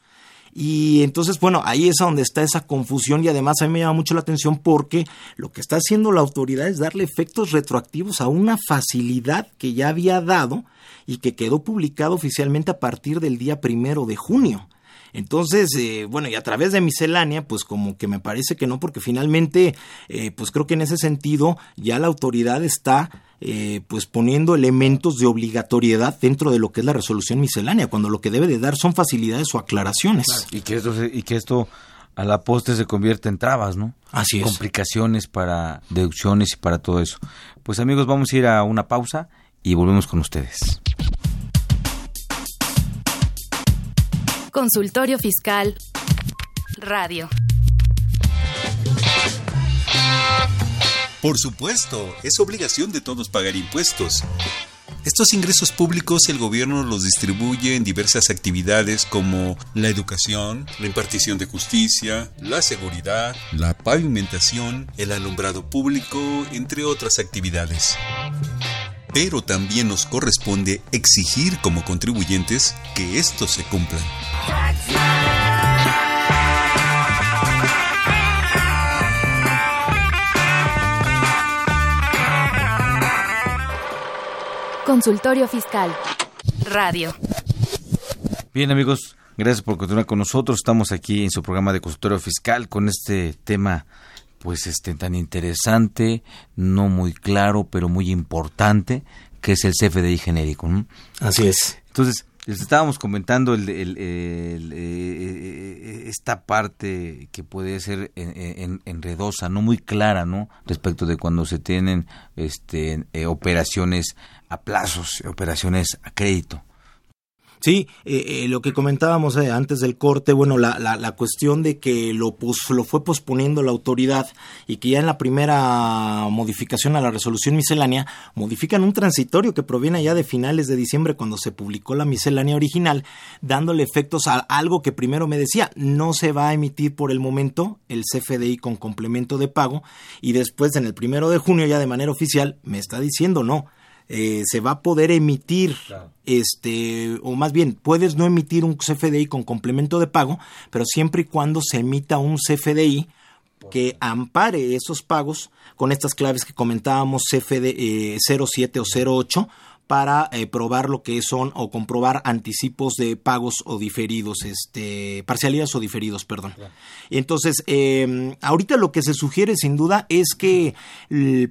Y entonces, bueno, ahí es donde está esa confusión y además a mí me llama mucho la atención porque lo que está haciendo la autoridad es darle efectos retroactivos a una facilidad que ya había dado y que quedó publicado oficialmente a partir del día primero de junio. Entonces, eh, bueno, y a través de miscelánea, pues como que me parece que no, porque finalmente, eh, pues creo que en ese sentido ya la autoridad está eh, pues poniendo elementos de obligatoriedad dentro de lo que es la resolución miscelánea, cuando lo que debe de dar son facilidades o aclaraciones. Y que esto, y que esto a la poste se convierte en trabas, ¿no? Así es. Complicaciones para deducciones y para todo eso. Pues amigos, vamos a ir a una pausa y volvemos con ustedes. Consultorio Fiscal Radio. Por supuesto, es obligación de todos pagar impuestos. Estos ingresos públicos el gobierno los distribuye en diversas actividades como la educación, la impartición de justicia, la seguridad, la pavimentación, el alumbrado público, entre otras actividades pero también nos corresponde exigir como contribuyentes que estos se cumplan. Consultorio Fiscal Radio. Bien amigos, gracias por continuar con nosotros. Estamos aquí en su programa de consultorio fiscal con este tema pues este tan interesante, no muy claro, pero muy importante, que es el CFDI genérico. Así es. Entonces, les estábamos comentando el, eh, esta parte que puede ser enredosa, no muy clara, ¿no? Respecto de cuando se tienen este, eh, operaciones a plazos, operaciones a crédito. Sí, eh, eh, lo que comentábamos eh, antes del corte, bueno, la, la, la cuestión de que lo, lo fue posponiendo la autoridad y que ya en la primera modificación a la resolución miscelánea modifican un transitorio que proviene ya de finales de diciembre cuando se publicó la miscelánea original, dándole efectos a algo que primero me decía, no se va a emitir por el momento el CFDI con complemento de pago y después en el primero de junio ya de manera oficial me está diciendo no eh, se va a poder emitir, este, o más bien, puedes no emitir un CFDI con complemento de pago, pero siempre y cuando se emita un CFDI que ampare esos pagos con estas claves que comentábamos, CFD 07 eh, o 08, para eh, probar lo que son o comprobar anticipos de pagos o diferidos, este, parcialidades o diferidos, perdón. Entonces, em, ahorita lo que se sugiere sin duda es que,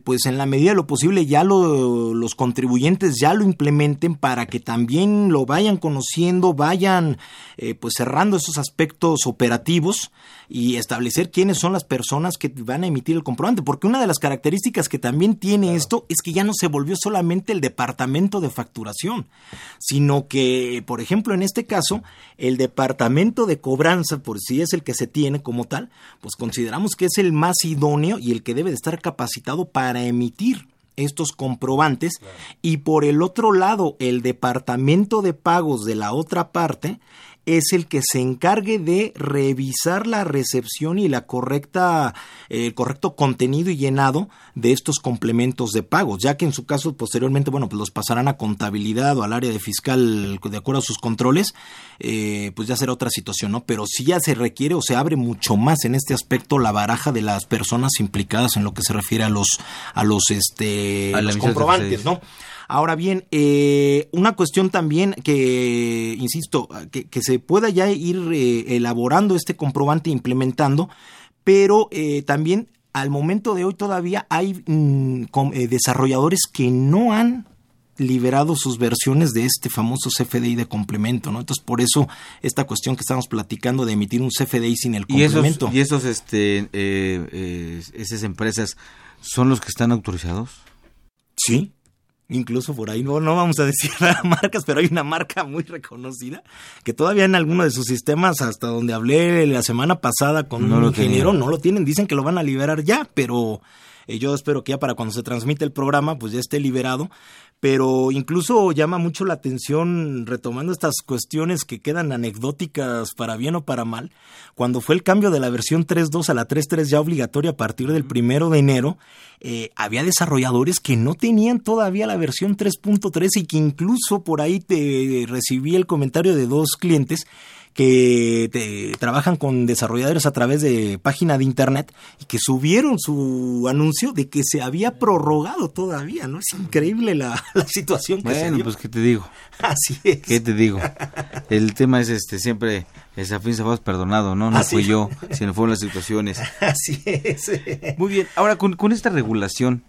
pues en la medida de lo posible, ya los contribuyentes ya lo implementen para que también lo vayan conociendo, vayan eh, pues cerrando esos aspectos operativos y establecer quiénes son las personas que van a emitir el comprobante, porque una de las características que también tiene esto es que ya no se volvió solamente el departamento de facturación, sino que, por ejemplo, en este caso, el departamento de cobranza, por si es el que se tiene como tal, pues consideramos que es el más idóneo y el que debe de estar capacitado para emitir estos comprobantes. Y por el otro lado el departamento de pagos de la otra parte es el que se encargue de revisar la recepción y la correcta, el correcto contenido y llenado de estos complementos de pagos, ya que en su caso posteriormente, bueno, pues los pasarán a contabilidad o al área de fiscal de acuerdo a sus controles, eh, pues ya será otra situación, ¿no? Pero si ya se requiere o se abre mucho más en este aspecto la baraja de las personas implicadas en lo que se refiere a los, a los, este, a los comprobantes, ¿no? Ahora bien, eh, una cuestión también que, insisto, que, que se pueda ya ir eh, elaborando este comprobante, implementando, pero eh, también al momento de hoy todavía hay mm, eh, desarrolladores que no han liberado sus versiones de este famoso CFDI de complemento, ¿no? Entonces, por eso esta cuestión que estamos platicando de emitir un CFDI sin el Y esos, complemento. y esos este, eh, eh, esas empresas son los que están autorizados. Sí, incluso por ahí, no, no vamos a decir (laughs) marcas, pero hay una marca muy reconocida que todavía en alguno de sus sistemas, hasta donde hablé la semana pasada con No un ingeniero, no lo tienen, dicen que lo van a liberar ya, pero eh, yo espero que ya para cuando se transmite el programa, pues ya esté liberado. Pero incluso llama mucho la atención, retomando estas cuestiones que quedan anecdóticas para bien o para mal, cuando fue el cambio de la versión 3.2 a la 3.3 ya obligatoria a partir del primero de enero, eh, había desarrolladores que no tenían todavía la versión 3.3 y que incluso por ahí te recibí el comentario de dos clientes que te- trabajan con desarrolladores a través de página de internet y que subieron su anuncio de que se había prorrogado todavía, ¿no? Es increíble la, (laughs) la situación que se Bueno, dio. pues qué te digo. Así es. ¿Qué te digo? El tema es este siempre es a fin se perdonado, ¿no? No Así fui es. yo, sino fueron las situaciones. (laughs) Así es. Muy bien. Ahora, con, con esta regulación,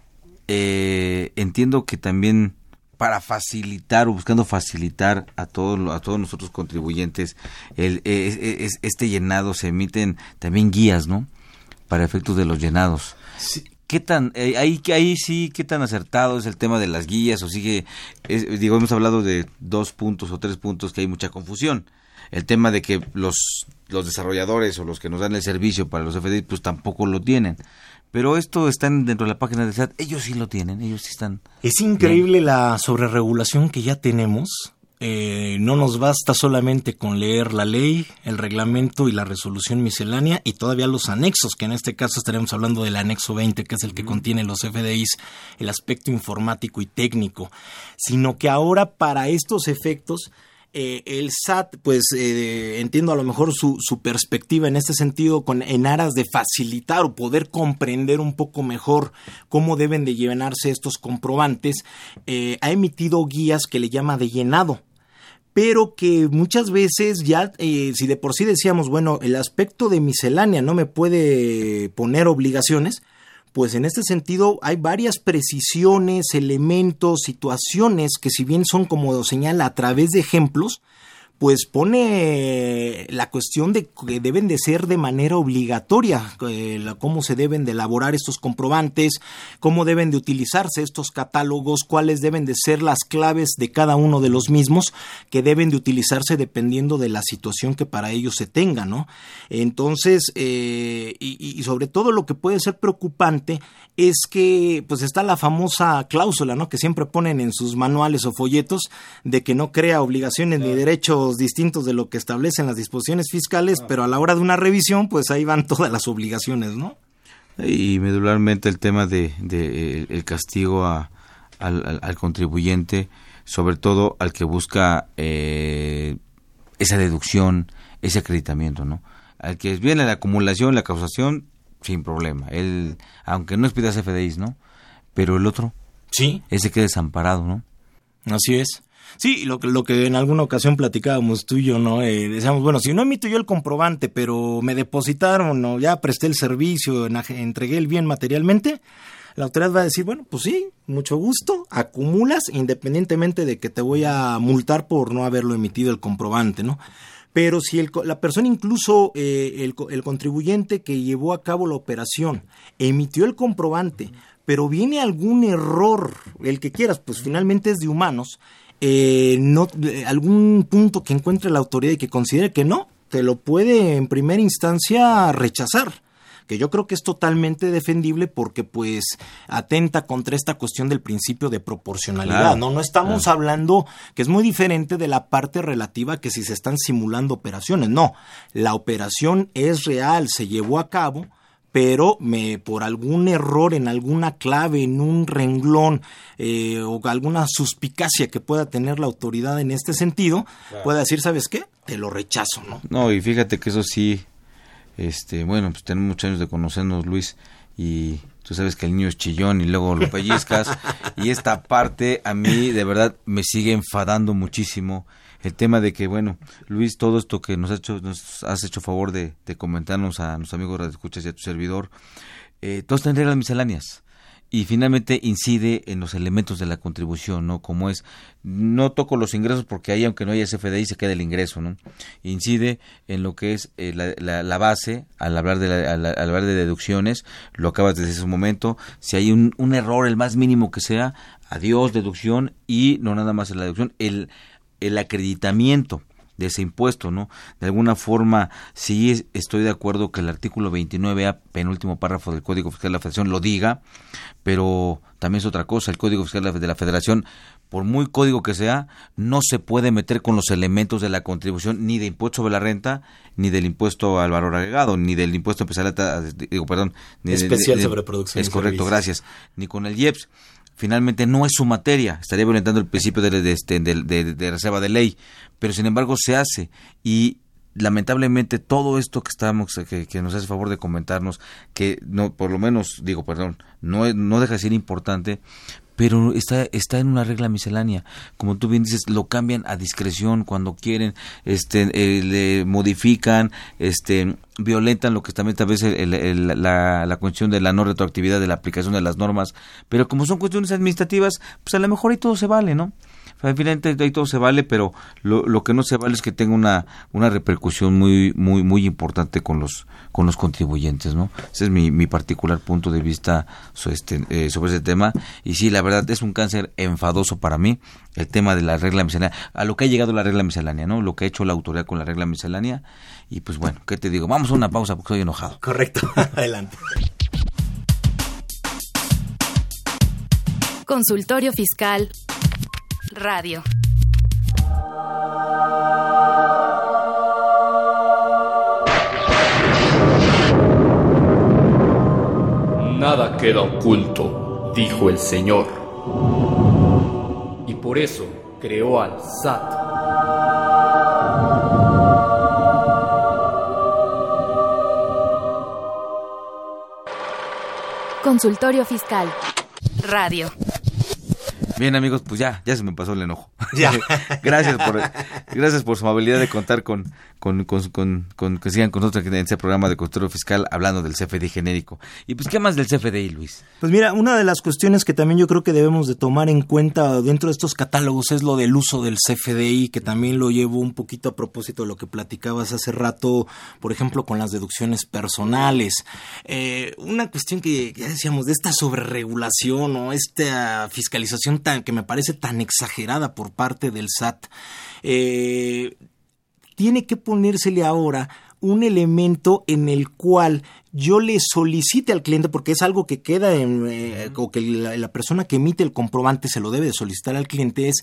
eh, entiendo que también para facilitar o buscando facilitar a todos a todos nosotros contribuyentes el, es- es- este llenado se emiten también guías, ¿no? Para efectos de los llenados. ¿Qué tan, eh, ahí, ahí sí, qué tan acertado es el tema de las guías? O sigue, es- digo, hemos hablado de dos puntos o tres puntos que hay mucha confusión. El tema de que los, los desarrolladores o los que nos dan el servicio para los FDI, pues tampoco lo tienen. Pero esto está en- dentro de la página del SAT, ellos sí lo tienen, ellos sí están. Es increíble la sobreregulación que ya tenemos. Eh, no nos basta solamente con leer la ley, el reglamento y la resolución miscelánea y todavía los anexos, que en este caso estaremos hablando del anexo 20, que es el que contiene los FDIs, el aspecto informático y técnico, sino que ahora para estos efectos eh, el SAT, pues eh, entiendo a lo mejor su, su perspectiva en este sentido, con, en aras de facilitar o poder comprender un poco mejor cómo deben de llenarse estos comprobantes, eh, ha emitido guías que le llama de llenado pero que muchas veces ya, eh, si de por sí decíamos, bueno, el aspecto de miscelánea no me puede poner obligaciones, pues en este sentido hay varias precisiones, elementos, situaciones que si bien son como señala a través de ejemplos, pues pone la cuestión de que deben de ser de manera obligatoria, eh, la- cómo se deben de elaborar estos comprobantes, cómo deben de utilizarse estos catálogos, cuáles deben de ser las claves de cada uno de los mismos que deben de utilizarse dependiendo de la situación que para ellos se tenga, ¿no? Entonces, eh, y, y sobre todo lo que puede ser preocupante es que pues está la famosa cláusula, ¿no? Que siempre ponen en sus manuales o folletos de que no crea obligaciones ni derechos distintos de lo que establecen las disposiciones fiscales, pero a la hora de una revisión, pues ahí van (laughs) todas las obligaciones, ¿no? Y medularmente el tema de, de, eh, el castigo a, al, al- al contribuyente, sobre todo al que busca eh, esa deducción, ese acreditamiento, ¿no? Al que viene la acumulación, la causación, sin problema. Él, aunque no expidas FDIs, ¿no? Pero el otro, sí, ese queda desamparado, ¿no? Así es. Sí, lo que, lo que en alguna ocasión platicábamos tú y yo, ¿no? Eh, decíamos, bueno, si no emito yo el comprobante, pero me depositaron o ya presté el servicio, en- entregué el bien materialmente, la autoridad va a decir, bueno, pues sí, mucho gusto, acumulas independientemente de que te voy a multar por no haberlo emitido el comprobante, ¿no? Pero si el la persona, incluso eh, el, el contribuyente que llevó a cabo la operación, emitió el comprobante, pero viene algún error, el que quieras, pues finalmente es de humanos, eh, no, eh, algún punto que encuentre la autoridad y que considere que no, te lo puede en primera instancia rechazar que yo creo que es totalmente defendible porque pues atenta contra esta cuestión del principio de proporcionalidad, Claro, ¿no? No estamos claro. hablando que es muy diferente de la parte relativa que si se están simulando operaciones, no, la operación es real, se llevó a cabo, pero me por algún error en alguna clave, en un renglón eh, o alguna suspicacia que pueda tener la autoridad en este sentido, Claro. pueda decir, ¿sabes qué? Te lo rechazo, ¿no? No, y fíjate que eso sí, este, bueno, pues tenemos muchos años de conocernos, Luis, y tú sabes que el niño es chillón y luego lo pellizcas. (laughs) y esta parte a mí de verdad me sigue enfadando muchísimo. El tema de que, bueno, Luis, todo esto que nos, ha hecho, nos has hecho favor de, comentarnos a nuestros amigos de escuchas y a tu servidor, eh, todo está en reglas misceláneas y finalmente incide en los elementos de la contribución, ¿no? Como es, no toco los ingresos porque ahí, aunque no haya CFDI, se queda el ingreso, ¿no? Incide en lo que es eh, la, la, base, al hablar, de al, hablar de deducciones, lo acabas de decir un momento, si hay un, un error, el más mínimo que sea, adiós, deducción, y no nada más en la deducción, el, el acreditamiento de ese impuesto, ¿no? De alguna forma, sí estoy de acuerdo que el artículo 29A, penúltimo párrafo del Código Fiscal de la Federación, lo diga, pero también es otra cosa, el Código Fiscal de la Federación, por muy código que sea, no se puede meter con los elementos de la contribución ni de impuesto sobre la renta, ni del impuesto al valor agregado, ni del impuesto especial, digo, perdón, ni especial sobre producción. Es correcto, gracias, ni con el IEPS finalmente no es su materia, estaría violentando el principio de, este, de, reserva de ley, pero sin embargo se hace. Y lamentablemente todo esto que estamos que, nos hace favor de comentarnos que no por lo menos digo perdón no no deja de ser importante pero está, está en una regla miscelánea. Como tú bien dices, lo cambian a discreción cuando quieren, este, eh, le modifican, este, violentan lo que también tal vez la, la cuestión de la no retroactividad de la aplicación de las normas, pero como son cuestiones administrativas, pues a lo mejor ahí todo se vale, ¿no? Finalmente ahí todo se vale, pero lo, lo que no se vale es que tenga una, una repercusión muy, muy, muy importante con los, con los contribuyentes, ¿no? Ese es mi, mi particular punto de vista sobre, este, eh, sobre ese tema. Y sí, la verdad es un cáncer enfadoso para mí el tema de la regla miscelánea, a lo que ha llegado la regla miscelánea, ¿no? Lo que ha hecho la autoridad con la regla miscelánea. Y pues bueno, ¿qué te digo? Vamos a una pausa porque estoy enojado. Correcto, (laughs) adelante. Consultorio Fiscal Radio. Nada queda oculto, dijo el Señor. Y por eso creó al SAT. Consultorio Fiscal. Radio. Bien, amigos, pues ya, ya se me pasó el enojo. Ya. (laughs) gracias por gracias por su amabilidad de contar con, con, con, con, que sigan con nosotros en este programa de control fiscal hablando del CFDI genérico. Y pues, ¿qué más del CFDI, Luis? Pues mira, una de las cuestiones que también yo creo que debemos de tomar en cuenta dentro de estos catálogos es lo del uso del CFDI, que también lo llevo un poquito a propósito de lo que platicabas hace rato, por ejemplo, con las deducciones personales. Eh, una cuestión que ya decíamos de esta sobreregulación o esta fiscalización tan, que me parece tan exagerada por parte del SAT. Eh, tiene que ponérsele ahora un elemento en el cual yo le solicite al cliente, porque es algo que queda en, eh, o que la, la, persona que emite el comprobante se lo debe de solicitar al cliente, es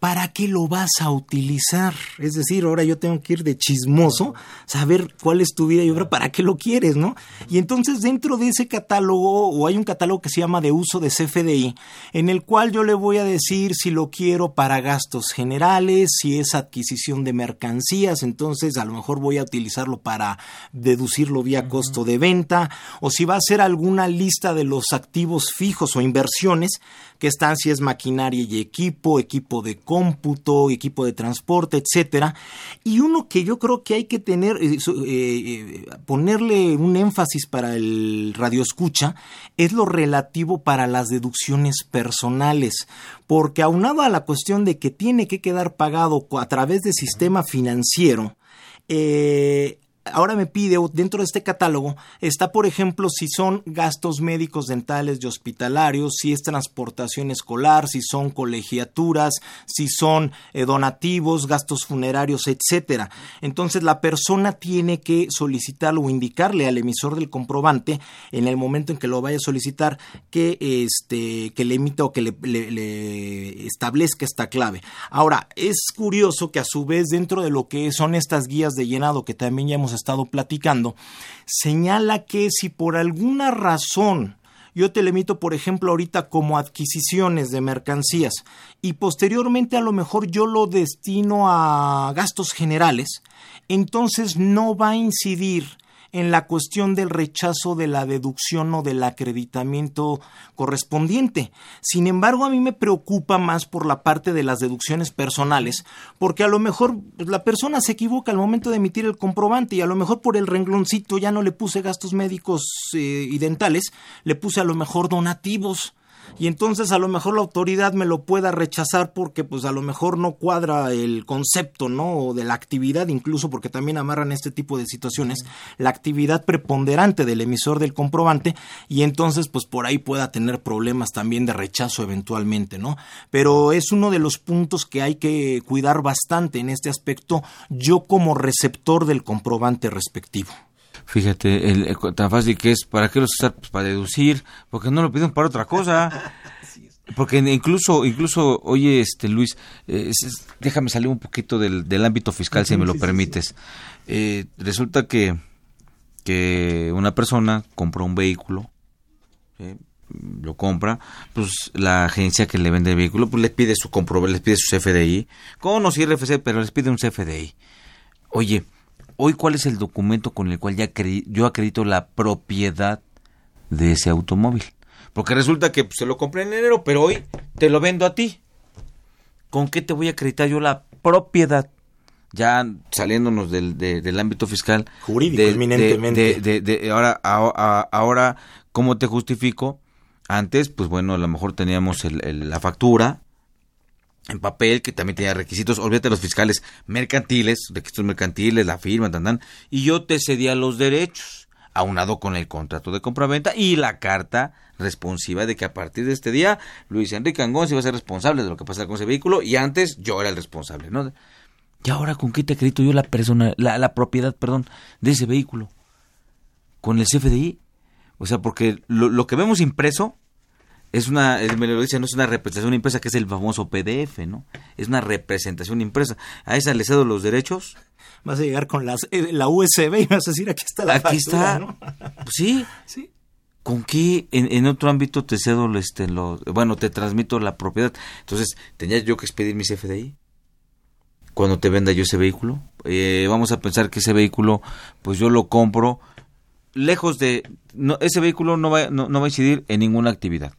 ¿para qué lo vas a utilizar? Es decir, ahora yo tengo que ir de chismoso, saber cuál es tu vida y obra, para qué lo quieres, ¿no? Y entonces dentro de ese catálogo, o hay un catálogo que se llama de uso de CFDI, en el cual yo le voy a decir si lo quiero para gastos generales, si es adquisición de mercancías, entonces a lo mejor voy a utilizarlo para deducirlo vía costo de venta, o si va a ser alguna lista de los activos fijos o inversiones que están, si es maquinaria y equipo, equipo de cómputo, equipo de transporte, etcétera. Y uno que yo creo que hay que tener, eh, eh, eh, ponerle un énfasis para el radio escucha, es lo relativo para las deducciones personales, porque aunado a la cuestión de que tiene que quedar pagado a través del sistema financiero, eh, ahora me pide, dentro de este catálogo, está, por ejemplo, si son gastos médicos, dentales y hospitalarios, si es transportación escolar, si son colegiaturas, si son eh, donativos, gastos funerarios, etcétera. Entonces, la persona tiene que solicitarlo o indicarle al emisor del comprobante en el momento en que lo vaya a solicitar que, este, que le emita o que le, le establezca esta clave. Ahora, es curioso que a su vez, dentro de lo que son estas guías de llenado que también ya hemos estado platicando, señala que si por alguna razón yo te le emito, por ejemplo, ahorita como adquisiciones de mercancías y posteriormente a lo mejor yo lo destino a gastos generales, entonces no va a incidir en la cuestión del rechazo de la deducción o del acreditamiento correspondiente. Sin embargo, a mí me preocupa más por la parte de las deducciones personales, porque a lo mejor pues, la persona se equivoca al momento de emitir el comprobante y a lo mejor por el rengloncito ya no le puse gastos médicos eh, y dentales, le puse a lo mejor donativos y entonces a lo mejor la autoridad me lo pueda rechazar porque pues a lo mejor no cuadra el concepto, ¿no? O de la actividad, incluso porque también amarran este tipo de situaciones, la actividad preponderante del emisor del comprobante y entonces pues por ahí pueda tener problemas también de rechazo eventualmente, ¿no? Pero es uno de los puntos que hay que cuidar bastante en este aspecto yo como receptor del comprobante respectivo. Fíjate, el, tan fácil que es, ¿para qué los usar? Pues para deducir, porque no lo piden para otra cosa. (laughs) Porque incluso, incluso, oye, este Luis, eh, déjame salir un poquito del, del ámbito fiscal, si me lo (laughs) permites. Eh, resulta que, que una persona compró un vehículo, lo compra, pues la agencia que le vende el vehículo, pues le pide su comprobante, les pide su CFDI, con o RFC, pero les pide un CFDI. Oye, hoy cuál es el documento con el cual ya yo acredito la propiedad de ese automóvil. Porque resulta que pues, se lo compré en enero, pero hoy te lo vendo a ti. ¿Con qué te voy a acreditar yo la propiedad? Ya saliéndonos del, del ámbito fiscal. Jurídico, eminentemente. De, ahora, ahora, ¿cómo te justifico? Antes, pues bueno, a lo mejor teníamos la factura, en papel, que también tenía requisitos, olvídate los fiscales mercantiles, requisitos mercantiles, la firma, tan, tan, y yo te cedía los derechos, aunado con el contrato de compraventa y la carta responsiva de que a partir de este día Luis Enrique Angón iba a ser responsable de lo que pasara con ese vehículo y antes yo era el responsable, ¿no? ¿Y ahora con qué te acredito yo la persona, la, la propiedad, perdón, de ese vehículo? ¿Con el CFDI? O sea, porque lo, lo que vemos impreso es una, me lo dice, no es una representación impresa, que es el famoso PDF, ¿no? Es una representación impresa. A esa le cedo los derechos. Vas a llegar con las, eh, la USB y vas a decir, aquí está la Aquí está. Pues sí. Sí. ¿Con qué en, otro ámbito te cedo, este, lo, bueno, te transmito la propiedad? Entonces, ¿tenía yo que expedir mi CFDI? Cuando te venda yo ese vehículo. Eh, vamos a pensar que ese vehículo, pues yo lo compro lejos de... No, ese vehículo no va, no va a incidir en ninguna actividad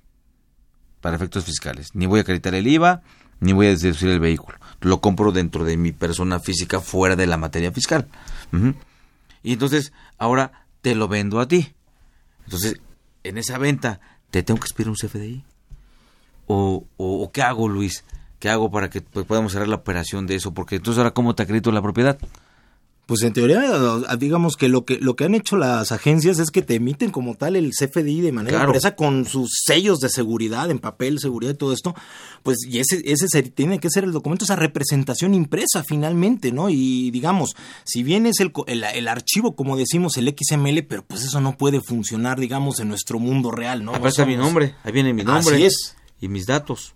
para efectos fiscales. Ni voy a acreditar el IVA, ni voy a deducir el vehículo. Lo compro dentro de mi persona física fuera de la materia fiscal. Y entonces, ahora te lo vendo a ti. Entonces, en esa venta, ¿te tengo que expirar un CFDI? ¿O, o, qué hago, Luis? ¿Qué hago para que podamos cerrar la operación de eso? Porque entonces, ahora, ¿cómo te acredito la propiedad? Pues en teoría, digamos que lo que lo que han hecho las agencias es que te emiten como tal el CFDI de manera impresa con sus sellos de seguridad en papel, seguridad y todo esto, pues y ese ese tiene que ser el documento esa representación impresa finalmente, ¿no? Y digamos, si bien es el, el, archivo como decimos el XML, pero pues eso no puede funcionar, digamos, en nuestro mundo real, ¿no? Ahí mi nombre, ahí viene mi nombre. Así es. Y mis datos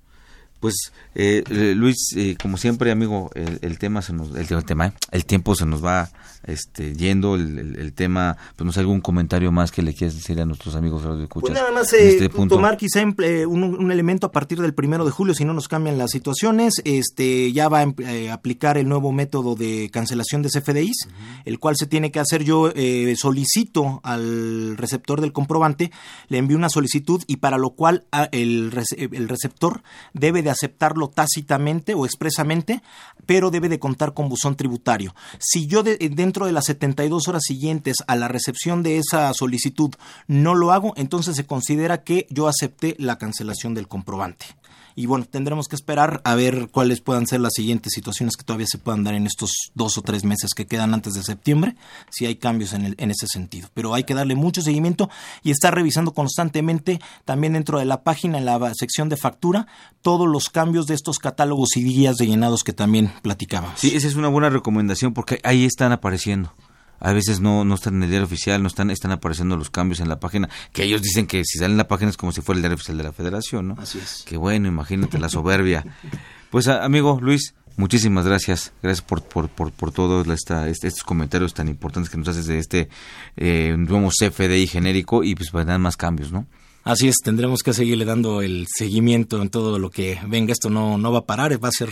pues eh, eh, Luis, eh, como siempre, amigo, el, tema se nos, el, tema, el tiempo se nos va este, yendo, el, tema, pues no sé, algún comentario más que le quieras decir a nuestros amigos de escuchas. Pues nada más este tomar quizá un, elemento a partir del primero de julio, si no nos cambian las situaciones, este, ya va a aplicar el nuevo método de cancelación de CFDIs, el cual se tiene que hacer yo solicito al receptor del comprobante, le envío una solicitud y para lo cual ah, el, el receptor debe de aceptarlo tácitamente o expresamente, pero debe de contar con buzón tributario. Si yo dentro de las 72 horas siguientes a la recepción de esa solicitud no lo hago, entonces se considera que yo acepté la cancelación del comprobante y bueno, tendremos que esperar a ver cuáles puedan ser las siguientes situaciones que todavía se puedan dar en estos dos o tres meses que quedan antes de septiembre, si hay cambios en, el, en ese sentido. Pero hay que darle mucho seguimiento y estar revisando constantemente también dentro de la página, en la sección de factura, todos los cambios de estos catálogos y guías de llenados que también platicábamos. Sí, esa es una buena recomendación porque ahí están apareciendo a veces no, no están en el diario oficial, no están, están apareciendo los cambios en la página, que ellos dicen que si salen en la página es como si fuera el diario oficial de la federación, ¿no? Así es. Qué bueno, imagínate la soberbia. Pues amigo Luis, muchísimas gracias, gracias por, por, por, por todos esta, estos comentarios tan importantes que nos haces de este eh, nuevo CFDI genérico y pues para dar más cambios, ¿no? Así es, tendremos que seguirle dando el seguimiento en todo lo que venga. Esto no, no va a parar, va a ser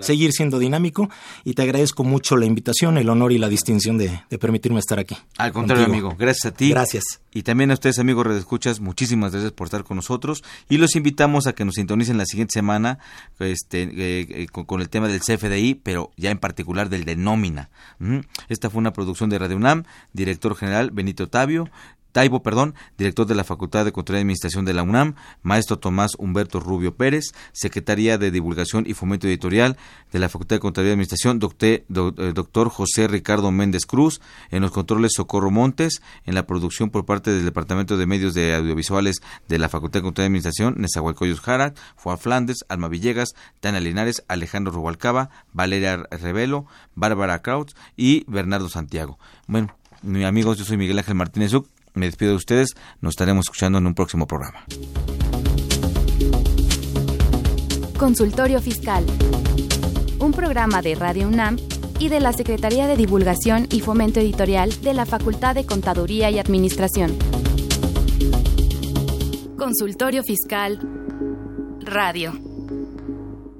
seguir siendo dinámico. Y te agradezco mucho la invitación, el honor y la distinción de, permitirme estar aquí. Al contrario, amigo, gracias a ti. Gracias. Y también a ustedes, amigos Escuchas, muchísimas gracias por estar con nosotros. Y los invitamos a que nos sintonicen la siguiente semana este, eh, eh, con, el tema del CFDI, pero ya en particular del de nómina. Esta fue una producción de Radio UNAM, director general Benito Tavio, Taibo, perdón, director de la Facultad de Control y Administración de la UNAM, maestro Tomás Humberto Rubio Pérez, Secretaría de Divulgación y Fomento Editorial de la Facultad de Control y Administración, doctor, doctor José Ricardo Méndez Cruz, en los controles Socorro Montes, en la producción por parte del Departamento de Medios de Audiovisuales de la Facultad de Control y Administración, Nezahualcóyotl Jara, Juan Flandes, Alma Villegas, Tania Linares, Alejandro Rubalcaba, Valeria Revelo, Bárbara Krautz y Bernardo Santiago. Bueno, amigos, yo soy Miguel Ángel Martínez Uc, me despido de ustedes, nos estaremos escuchando en un próximo programa. Consultorio Fiscal. Un programa de Radio UNAM y de la Secretaría de Divulgación y Fomento Editorial de la Facultad de Contaduría y Administración. Consultorio Fiscal Radio.